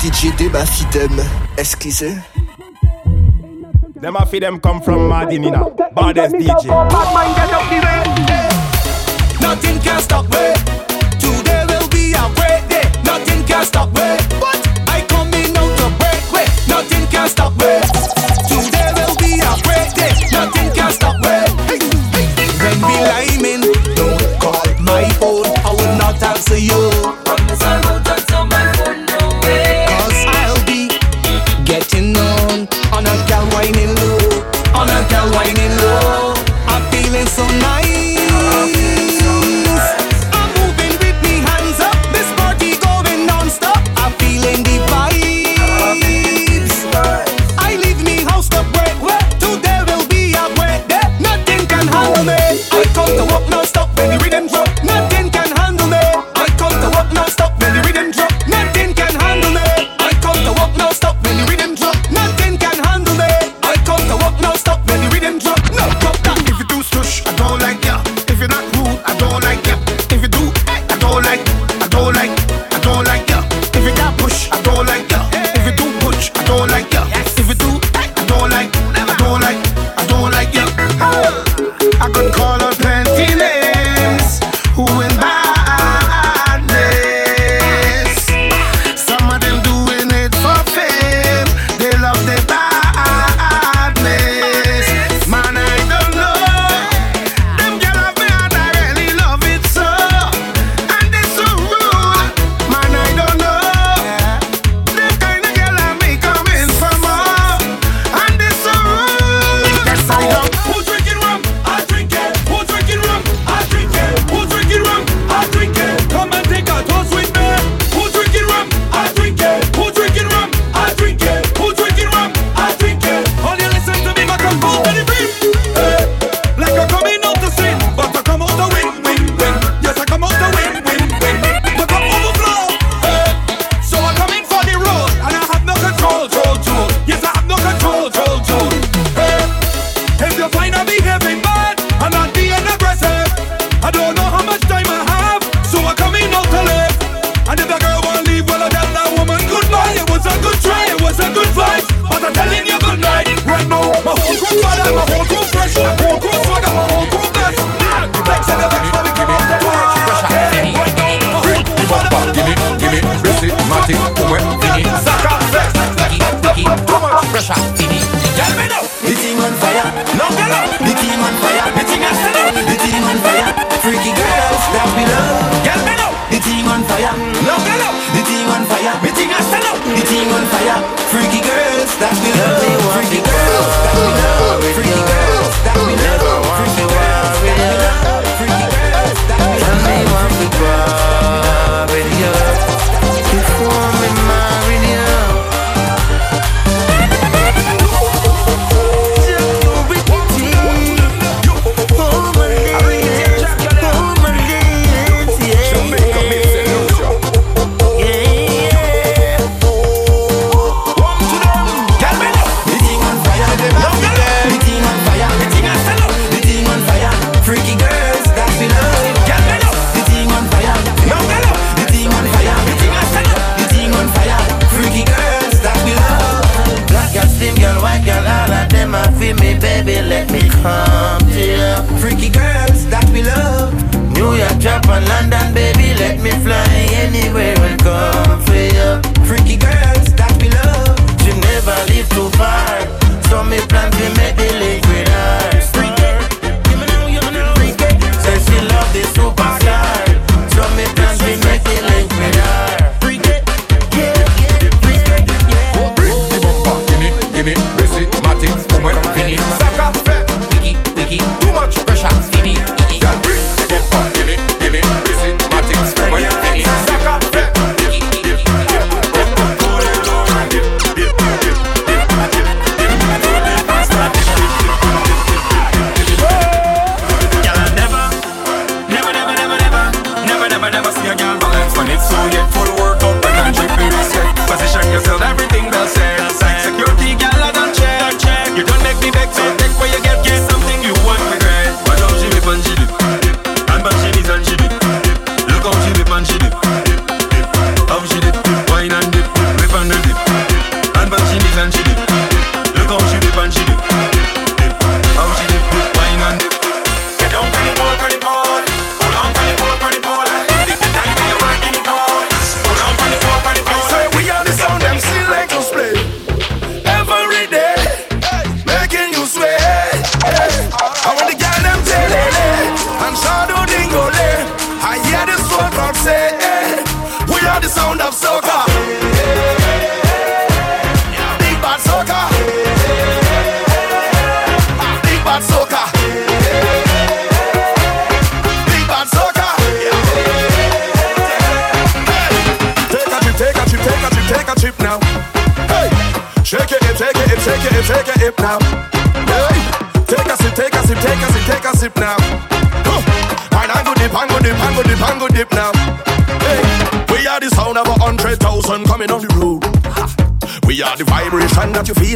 DJ de ma fidem, excusez. Them a fidem come from Madinina, baddest DJ. Nothing can stop me. Today will be a great day. Nothing can stop me.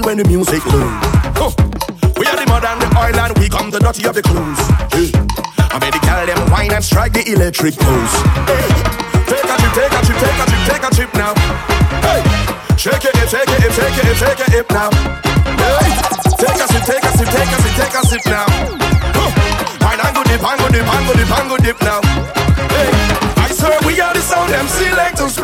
When the music loud. Huh. We are the mud and the oil and we come the dirty of the clothes. Hey. I made the girl them wine and strike the electric pose. Hey. Take a trip, take a trip, take a trip, take a trip now. Hey, shake it, take it, take it, take it, hip now. Hey, take a sip, take a sip, take a sip, take a sip now. Huh. Wine and go dip, and go dip, and go dip, and go dip now. Hey, I swear we are the sound them selectors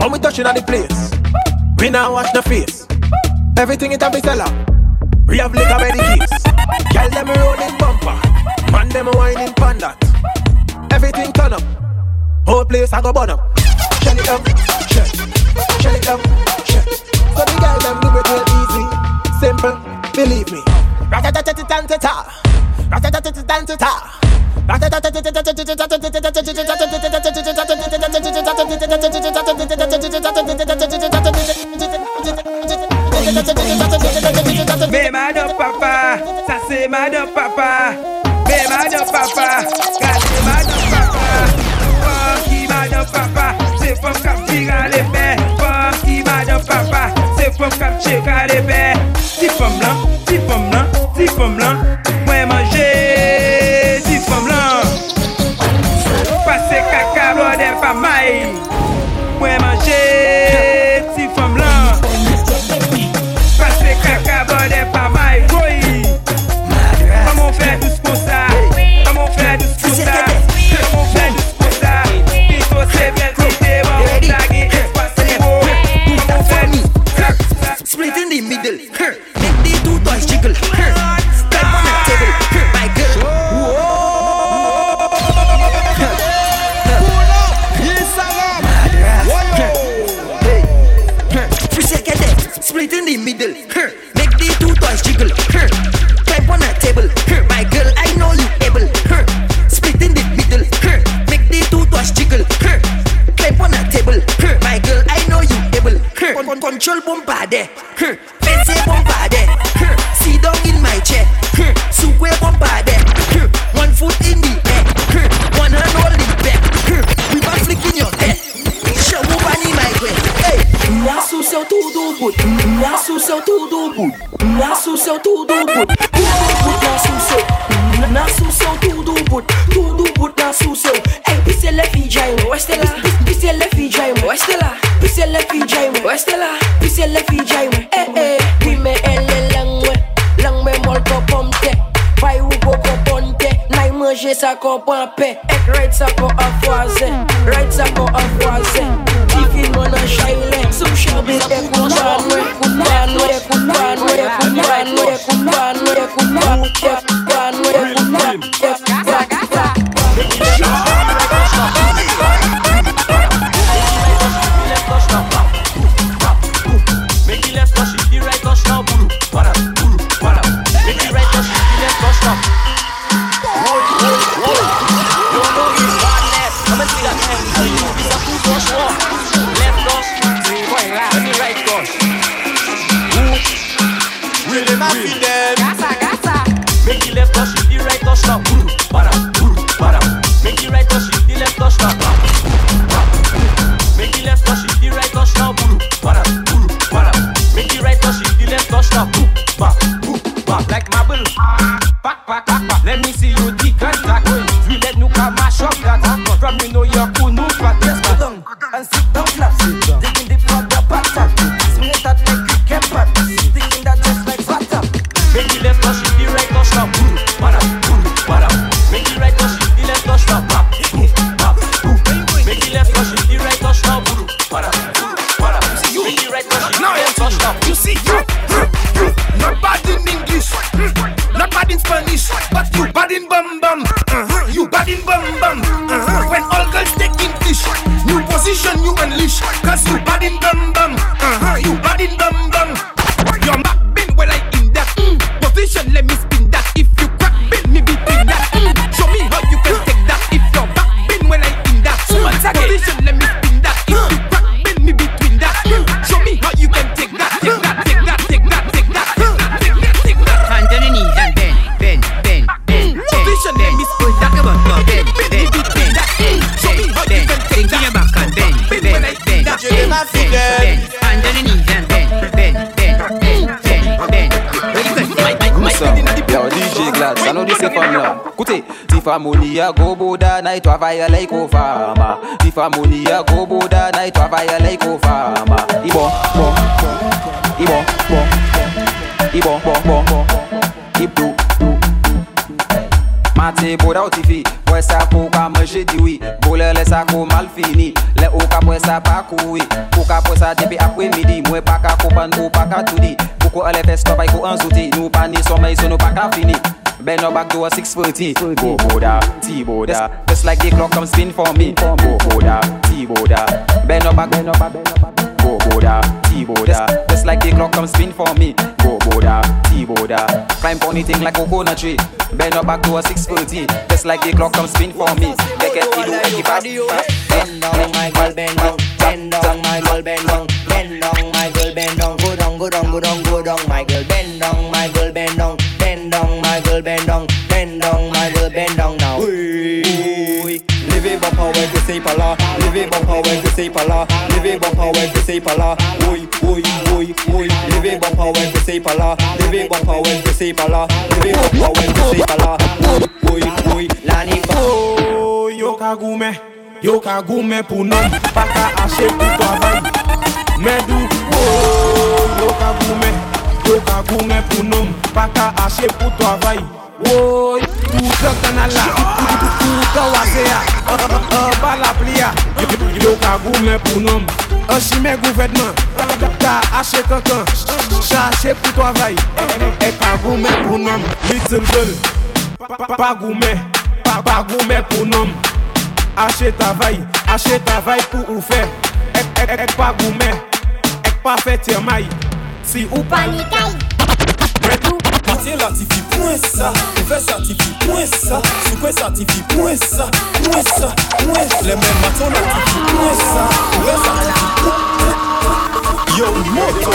When we touching on the place, we now wash the face. Everything it have be seller. We have liquor by the keys. Girl them rolling bumper, man them whining panda. Everything turn up, whole place I go burn up. Shell it up, shell, shell it up, shell. So the girl them do it real easy, simple, believe me. Mais madame papa, ça c'est madame papa. Mais madame papa, regardez madame papa. Funky madame papa, c'est qui tire les bains. Funky madame papa, c'est qui tire les bains. fom lan Mwen manje Dis fom lan Pase kaka blode pa may Mwen manje tudo laço seu, laço seu tudo but, tudo but laço seu. Ei, pisse le fijai mo, este la, pisse le fijai mo, este la, pisse le fijai mo, este la, pisse le fijai mo. Eh eh, qui me elle langwe, langwe molto pomte, vai u boko ponte, nai manje sa ko pampe, ek Bada, bada. Make the right touch, the left touch now. Ba, ba, like marble. Back, back, back, back. Let me see Niframonia goboda na itwavaya laiko fama Niframonia goboda na itwavaya laiko fama Ibon, bon, ibon, bon, ibon, bon, bon, bon, ibdu, du, Mate boda ou tifi, pwè sa pou ka manje diwi Bole lè sa kou mal fini, lè ou ka pwè sa pa koui wi. Pou ka pwè sa depi apwe wi midi, mwen pa ka koupan ou pa ka tudi Pou ko ale fes kopay ko anzouti, nou pa ni somay so nou pa ka fini. Ben no back door 640 Go boda, T boda Just like the clock come spin for me. Go boda, T boda Ben no back, ben no back, ben no back. Go boda, T boda Just like the clock come spin for me. Go boda, T boda Climb on anything like coconut tree. Bend up back to a 640 Just like the clock come spin for me. Make it do any fast Bend down, my girl, bend down. Bend down, my girl, bend down. Bend down, my girl, bend down. Go down, go down, go down, go down, c'est pas là. Levez bon pas ouais que c'est pas là. Levez bon pas ouais que c'est pas là. Oui, oui, oui, oui. Levez bon pas ouais que c'est pas là. Levez bon pas ouais que c'est pas là. Levez bon pas ouais que c'est pas là. Oui, oui, oui. La libo. Yo kagoume, yo kagoume pour nous. Pas qu'à acheter pour toi-même. Mais d'où? Oh, yo kagoume, yo kagoume pour nous. Pas qu'à acheter pour toi-même. Woy, toutan kanala Toutan wase ya Balapli ya Yo ka goumen pou nom Anshime gouvedman Ta ashe kankan Chache pou to avay E ka goumen pou nom Little girl Pa goumen Pa goumen pou nom Ashe tavay Ashe tavay pou ou fe Ek pa goumen Ek pa fe temay Si ou panikay Mwen tou Matye latifi pwen sa Ouve satifi pwen sa Soukwe satifi pwen sa Pwen sa, pwen sa Le men maton latifi pwen sa Ouve satifi pwen Yo, moto.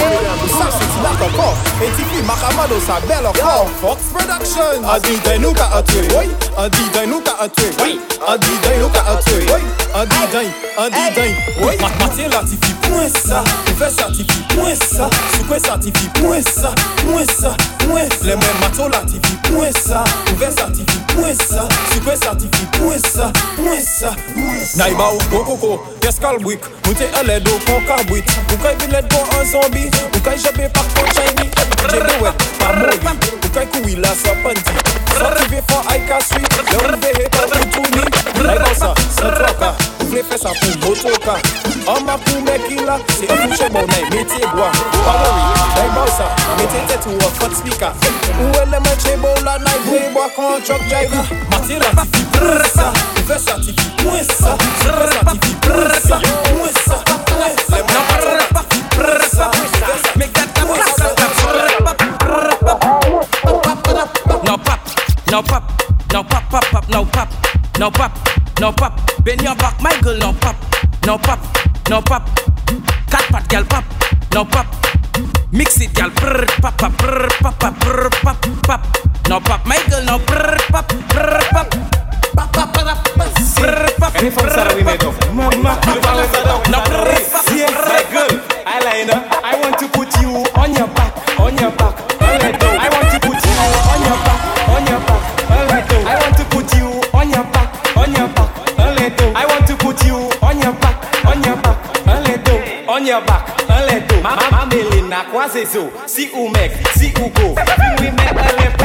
Sa cheti la kokor Etifi makamado sa bel okor Fox Production Adi day nou ka atwe Adi day nou ka atwe Adi day nou ka atwe Adi day, adi day Mat matye latifi pwen sa Ouve satifi pwen sa Soukwe satifi pwen sa Pwen sa, pwen sa Le men maton latifi pwen sa Ouve satifi pwen sa Soukwe satifi pwen sa Pwen sa, pwen sa Naiba ou kokoko Yes kalbwik Mwen te ale do kon kabwit Ou kay bilet kon an zombi Ou kay jebe pak kon shiny Jebe wet pa mobi Ou kay kuwi la sa panti Sa tive fon ay ka swi Le ou vehe pa ou touni Naiba sa, sa troka Ou vle fe sa pou motoka An ma pou mekila Se an fouche bon nay metye gwa Palori, naiba sa Mete tet ou a fat speaker Ou ele men chebo la nay vwe bwa kon truck driver Mati la Ou ve Ou ve Wazezo, see who make, see who go. We make a left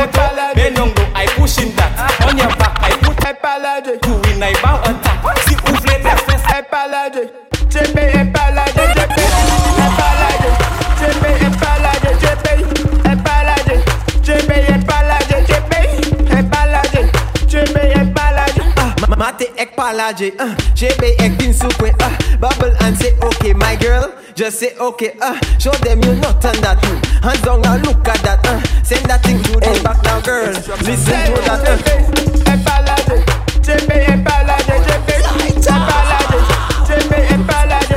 Benongo, I push pushing that. On your back, I put hyperlade. You win, I bow attack. See who fled that first hyperlade. Jepe hyperlade, jepe hyperlade. I hyperlade, jepe hyperlade. Jepe hyperlade, jepe hyperlade. Jepe hyperlade. Mate ek palade, uh, jebe ek bin soupe, uh, ah. bubble and say okay my girl just say okay, uh, show them you not on that, mm. hands down now look at that, uh, send that thing to them back now, girl, listen to that, uh. A palade, JP, a palade, JP, a palade. JP, a palade,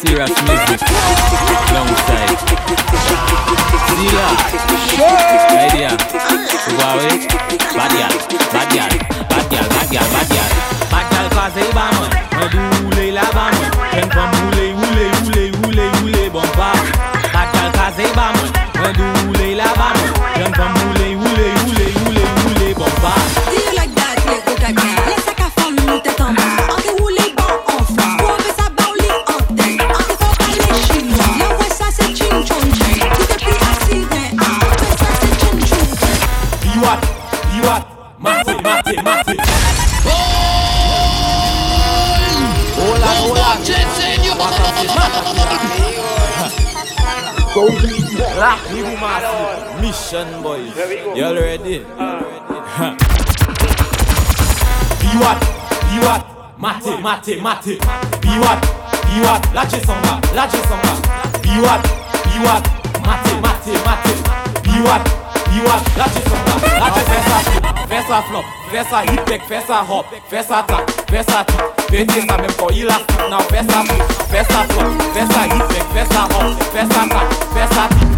Serious music. Long side. Zilla. Idea. Huawei. Bad gal. Bad gal. Bad gal, bad gal, bad gal Bad gal ba mwen Mwen la ba mwen Action boys. We go. Y'all ready? Ah. Be Uh. Biwat, biwat, mate, mate, mate. Biwat, biwat, lache samba, lache samba. Biwat, biwat, mate, mate, mate. Be what? lache samba, lache samba. Versa flop, versa hip tech, versa hop, versa tap, versa tip. Pete sa menm kon ilastik nan versa flop, versa hip tech, versa hop, versa tap, versa tip.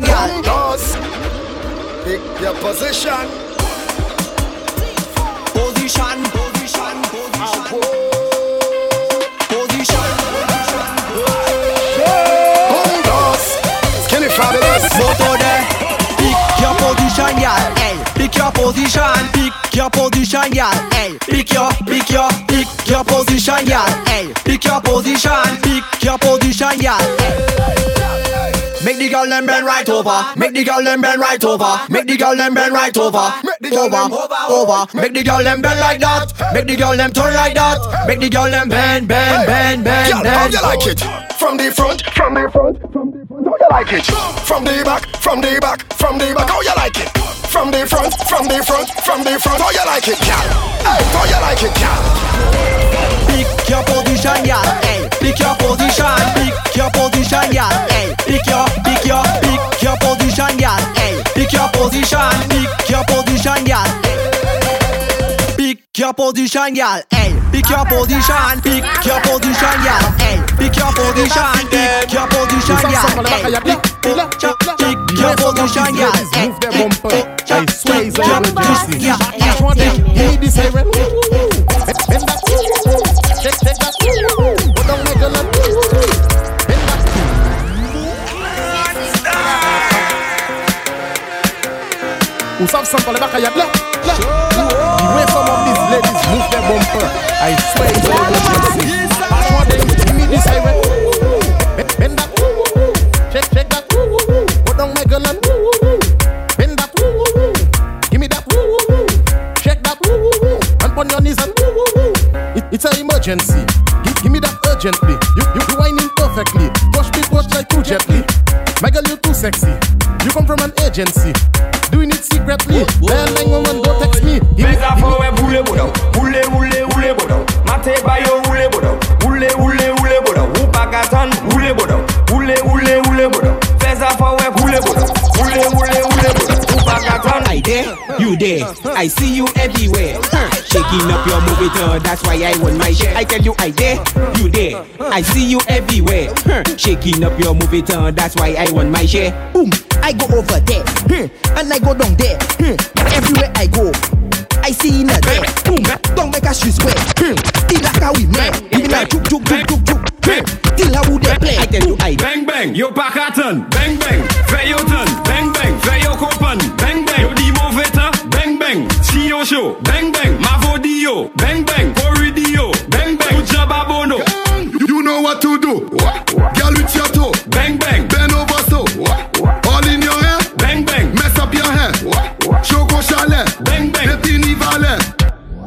position, girl. Toss. Pick your position. Position, position, position. Position. Toss. Skinny fabulous. Moto there. Pick your position, girl. Hey, pick your position. Pick your position, girl. Hey, pick your, pick your, pick your position, girl. Hey, pick your position. Pick your position, girl. Make the girl them bend right over. Make the girl them bend right over. Make the girl them bend right over. Over, over. Make the girl them bend like that. Make the girl them turn like that. Make the girl them bend, bend, bend, bend, Girl, how you like it? From the front, from the front, from the front. How you like it? From the back, from the back, from the back. How you like it? From the front, from the front, from the front. How you like it, girl? Hey, how you like it, girl? Pick your position, girl. Hey, pick your position. Pick your position, girl. Hey, pick your, pick your, pick your position, girl. Hey, pick your position. Pick your position, girl. Pick your position, girl. Hey, pick your position. Pick your position, girl. Hey, pick your position. Pick your position. Hey, pick, your position. Hey, Move their bumper. I swear it's pick your over position, girl. Each one them, give this Who have some for the back of your block? The way some of these ladies move their bumper, I swear it's over Each one them, give me this siren. Bend- Bend that. Check that. Put down my gun and bend that. Give me that. Check that. And on your knees and it, it's an emergency. Give, give me that urgently. You you you whining perfectly. Push me push like too gently. My girl, you're too sexy. You come from an agency. There. I see you everywhere. Shaking up your movie turn, that's why I want my share. I tell you, I there, you there. I see you everywhere. Shaking up your movie turn, that's why I want my share. Boom, I go over there, hmm, and I go down there. Hmm, everywhere I go, I see in a there. Boom, don't make us square. Hmm, till like how we met. We like juk juk juk juk juk. Till how would they play? I tell you, I Bang bang, yo pakatan Bang bang, fais yo ton Bang bang, fais yo kopan Bang bang, yo show Bang bang, mavodio Bang bang, corridio Bang bang, ujababono You know what to do. Girl with your toe. Bang bang, Bend over so. All in your hair. bang bang Mess up your hair. Choco chalet. Bang bang, Petit valet.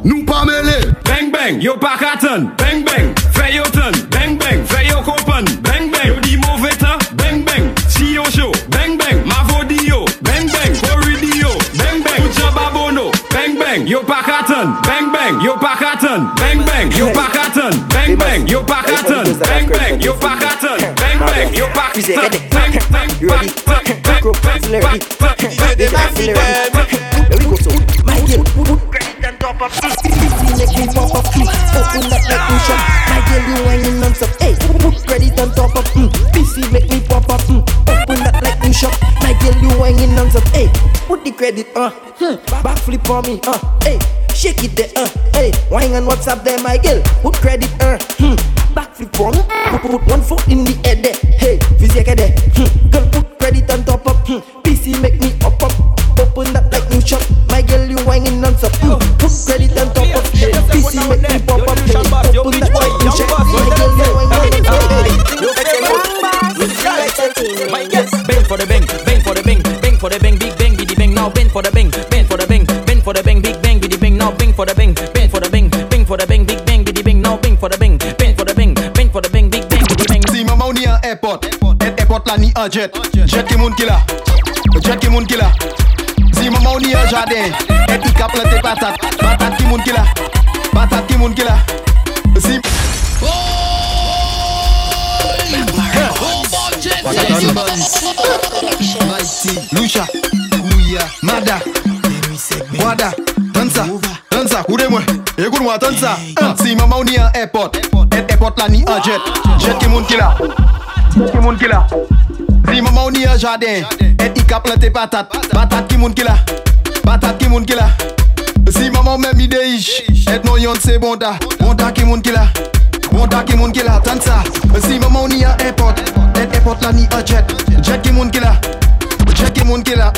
Nous pas mêler. bang bang, yo pakatan Bang bang, yo Bang bang, yo pakatan Bang bang, yo pakatan Bang bang, yo Bang bang, yo pakatan Bang bang, You ready? Celery. There we go, so my girl, put credit on top of this. Make me pop up, mm. open up like two shot. My girl, you whining non-stop. Hey, put credit on top of mm. PC make me pop up, mm. open up like two shot. My girl, you whining non-stop. Hey, put the credit uh, hmm. backflip for me, uh, hey, shake it there, uh, hey, whine on WhatsApp there, my girl, put credit uh, hmm. backflip for me, put, put one foot in the air there, hey, physique there, hmm. girl, put credit on top of, hmm. PC make me up up. Open up like new shop, my girl you whining non-stop. Mm. Put credit on top of hey. PC make me pop up. Hey. Open up like new shop, my girl you whining non-stop. Bang for the bang, bang for the bang, bang for the bang, big bang, biddy bang. Now for bang for the bang, A jet, jet ki moun ki la. Jet ki moun ki la. Zi mama ou ni an jaden Eti ka plante patat. Patat ki moun ki la. Patat ki moun ki la. Zi Lucha Mada Wada Tansa Tansa Ou de mwen E goun mwa tansa Zi ah, mama ou ni an airport Et airport la ni an jet. Jet ki moun ki la. Jet ki moun ki la. Si maman ou ni an jardin. Et i ka plante patat Patat ki moun ki la. Patat ki moun ki la. Si maman ou men mi de ish Et non yon se bonda Bonda ki moun ki la. Bonda ki moun ki la. Tan sa Si maman ou ni an airport Et airport la ni an jet. Jet ki moun ki la. Jet ki moun ki la.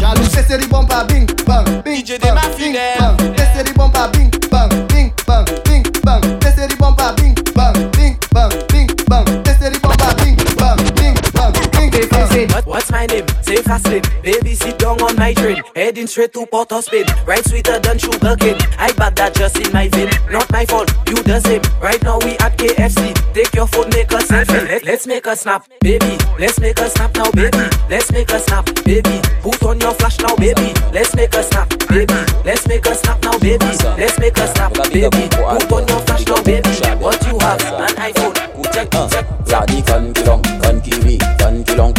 Jaloux c'est série bomba bing bang bing de ma fidèle C'est série bomba bing bang bing bang bing my name? Lane. Baby, sit down on my train. Heading straight to Port of Spain. Right sweeter than sugar cane. I bought that just in my vein. Not my fault, you the same. Right now we at KFC. Take your phone, make a selfie. Let, let's make a snap, baby. Let's make a snap now, baby. Let's make a snap, baby. Put on your flash now, baby. Let's make a snap, baby. Let's make a snap now, baby. Let's make a snap, baby. Put on your flash now, baby. What you have? An iPhone. Check, check. Y'a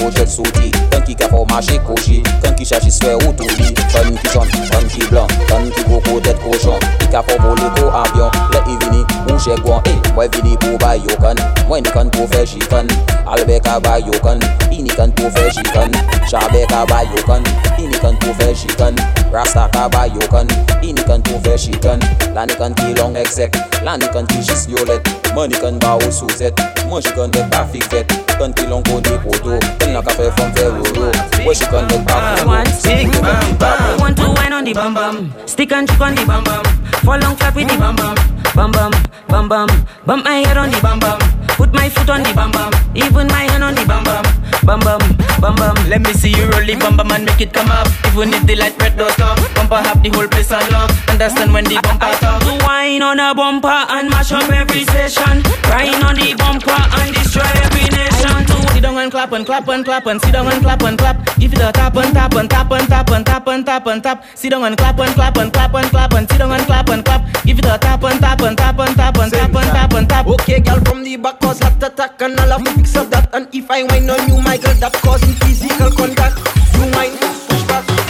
model soti Kan ki ka formaje koji Kan ki chaji sfer otobi Kan ki jan, kan ki blan Kan ki koko det kojan Ki ka for vole ko avyon Le i vini ou che gwan E, mwen vini pou bay yo kan. Mwen ni kan pou fe jikan Albe ka bay yo kan. I ni kan pou fe jikan Chabe ka bay yo kan. I ni kan pou fe jikan Rasta ka bay yo kan. I ni kan pou fe jikan La ni kan ki long exek La ni kan ki jis yolet Mwen ni kan ba ou souzet Mwen jikon dek pa fiket Ton kilon kode poto Ten la kafe fom fe roro Mwen jikon Want to wine ah, on the bam bam. Stick and chick on the bam bam. Fall on clap with the bam bam. Bam bam, bam bam. Bump my head on the bam bam put my foot on the bum bum, even my hand on the bum bum, bum bum, bum bum. Let me see you roll the bum bum and make it come up. Even if the light red don't stop, bumper have the whole place unlocked. Understand when the bumper talk. Wine on a bumper and mash up every session. Crying on the bumper and destroy every nation. Sit down and clap and clap and clap and sit down and clap and clap. Give it a tap and tap and tap and tap and tap and tap and tap. Sit down and clap and clap and clap and clap and sit down and clap and clap. Give it a tap and tap and tap and tap and tap and tap and tap. Okay, girl from the back cause heart attack and I'll have to fix up that. And if I whine on you, my girl, that causing physical contact. You whine, push back,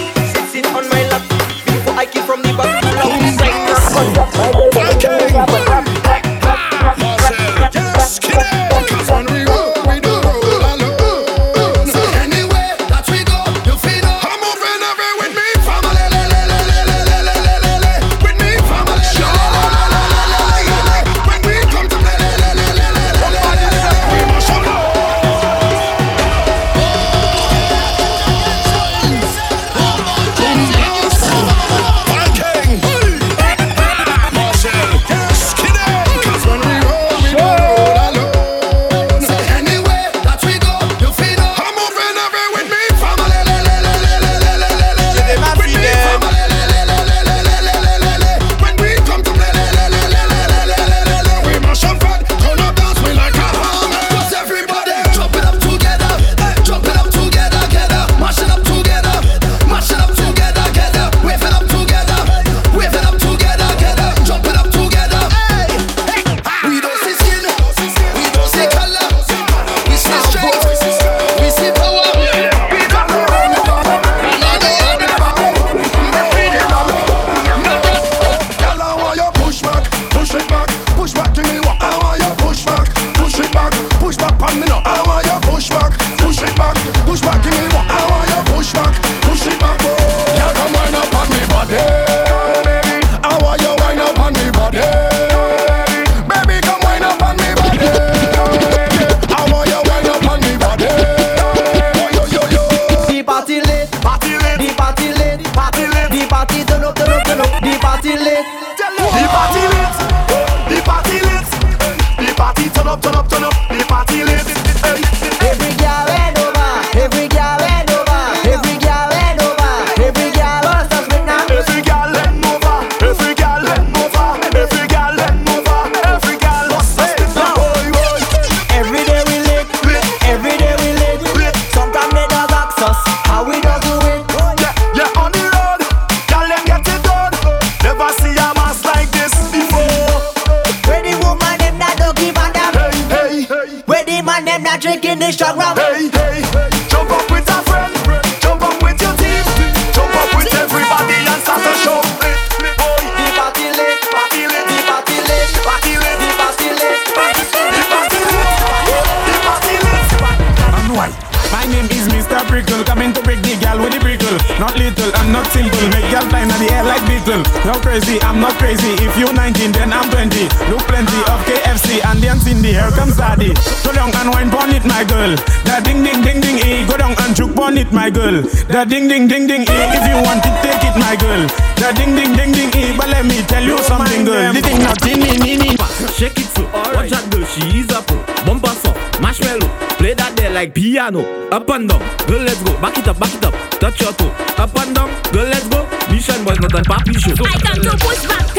girl. The ding ding ding ding e. If you want it, take it, my girl. The ding ding ding ding e. But let me tell you something, girl. The thing not in in in in. Shake it so. Watch that girl, she is a pro. Bumper song, marshmallow. Play that there like piano. Up and down, girl, let's go. Back it up, back it up. Touch your toe. Up and down, girl, let's go. Mission boys, not a papi show. I come to push back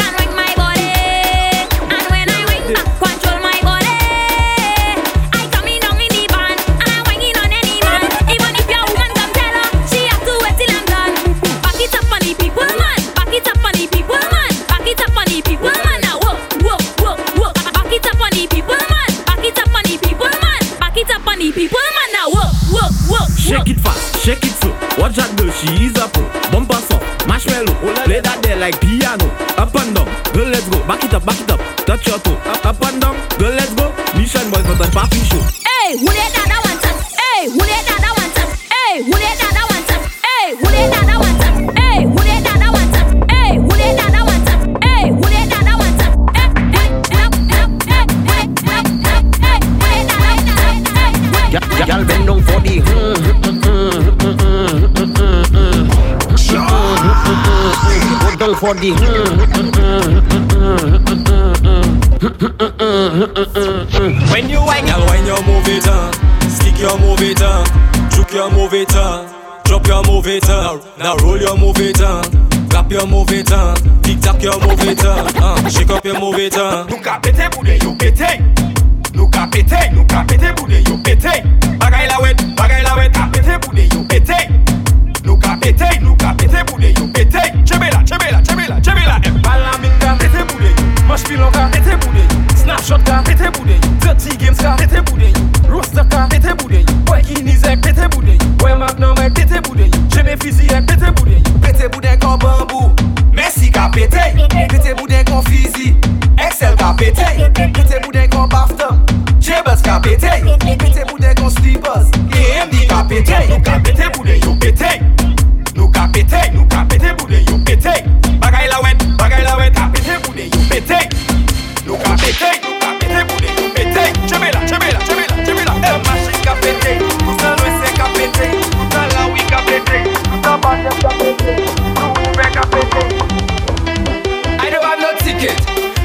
Watch that girl, she is a pro. Oh. Bumper song, marshmallow. Oh, Play that there like piano. Up and down, girl, let's go. Back it up, back it up. Touch your toe. Up, up and down, girl, let's go. Mission boys, not a papi show. akor di When you wine Girl, when you move it up. Stick your move it up. Juke your move it up. Drop your move it up. Now roll your move it up. Clap your move it up. Tic tac your move it up. Uh, Shake up your move it up. Nou ka pete boude yo pete Nou ka pete, nou ka pete boude yo pete Bagay la wet, bagay la wet. Ka pete boude yo pete Luka pete, luka pete bude yo Pete, chebela, chebela, chebela, chebela Mpala minka, pete bude yo Moshpilon ka, pete bude yo Snapshot ka, pete bude yo Dirty games ka, pete bude yo Roaster ka, pete bude yo Boy inizek, pete bude yo Boy magnum ek, pete bude yo Jeme fiziyek, pete bude yo Pete bude kon bambou. Messi ka pete Pete bude kon fizi Excel ka pete Pete bude kon baftan Jebels ka pete Pete bude kon slippers. E mdi ka pete Yo ka pete bude yo pete Nou ka pete boude yo pete Bagay la wet, bagay la wet Ka pete boude yo pete Nou ka pete, nou ka pete boude yo pete Chebe la, chebe la, chebe la, chebe la El machin ka pete petek, koutan lwese ka pete petek la wi ka petek, koutan batem ka pete Koutan ouve ka pete I don't have no ticket.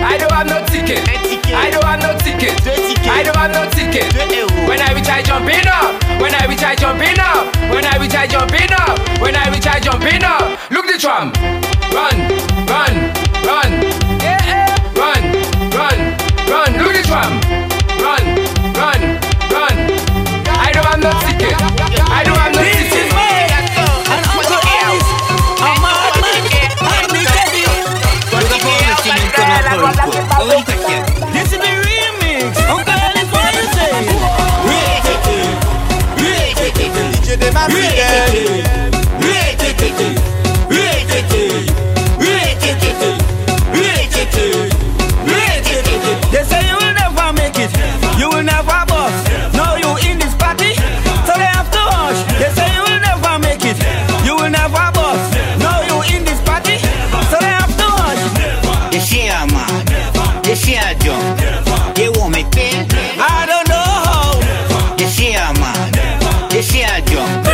I don't have no ticket. I don't have no ticket. I don't have no ticket. When I reach, I jump in up. When I reach, I jump in up. When I reach, I jump in up. When I reach, I jump in up. Look the tram. Run, run, run. Run, run, run. Look the tram. 谢谢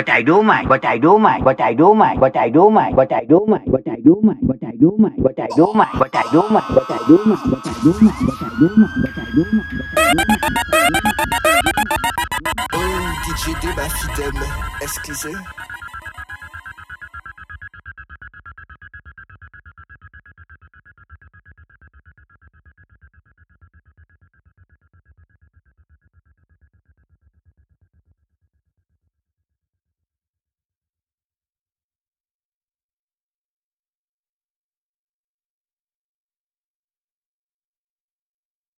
But I do mind, but I do mind, but I do mind, but I do mind, but I do mind, but I do mind, but I do mind, but I do mind, but I do mind, but I do mind, but I do mind, but I do mind, but I do mind, but I do mind. Oh, DJ de ma fidèle, excusez.